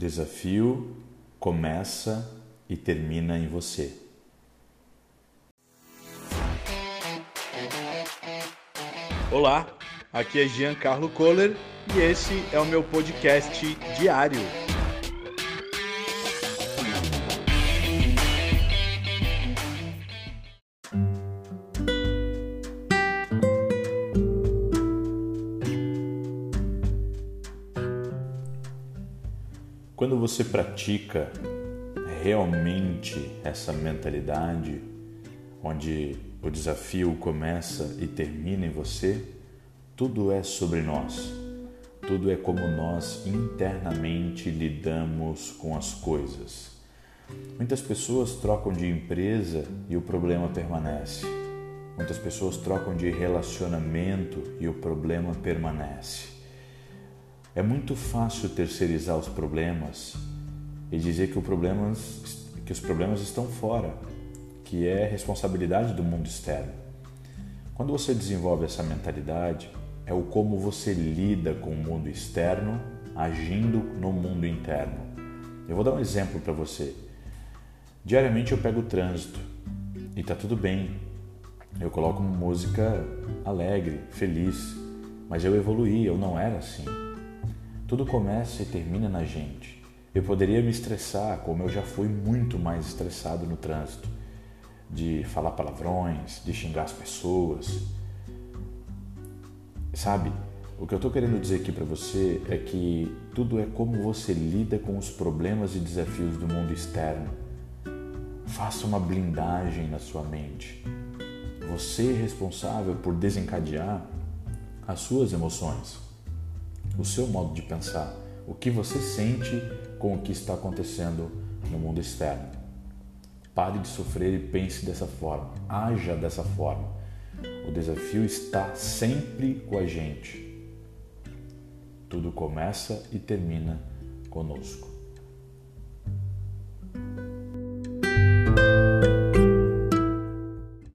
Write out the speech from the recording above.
desafio começa e termina em você. Olá, aqui é Giancarlo Kohler e esse é o meu podcast diário. Quando você pratica realmente essa mentalidade, onde o desafio começa e termina em você, tudo é sobre nós. Tudo é como nós internamente lidamos com as coisas. Muitas pessoas trocam de empresa e o problema permanece. Muitas pessoas trocam de relacionamento e o problema permanece. É muito fácil terceirizar os problemas e dizer que, problemas, que os problemas estão fora, que é responsabilidade do mundo externo. Quando você desenvolve essa mentalidade, é o como você lida com o mundo externo agindo no mundo interno. Eu vou dar um exemplo para você. Diariamente eu pego o trânsito e tá tudo bem. Eu coloco música alegre, feliz, mas eu evoluí, eu não era assim. Tudo começa e termina na gente. Eu poderia me estressar, como eu já fui muito mais estressado no trânsito, de falar palavrões, de xingar as pessoas. Sabe, o que eu estou querendo dizer aqui para você é que tudo é como você lida com os problemas e desafios do mundo externo. Faça uma blindagem na sua mente. Você é responsável por desencadear as suas emoções o seu modo de pensar, o que você sente com o que está acontecendo no mundo externo. Pare de sofrer e pense dessa forma, haja dessa forma. O desafio está sempre com a gente. Tudo começa e termina conosco.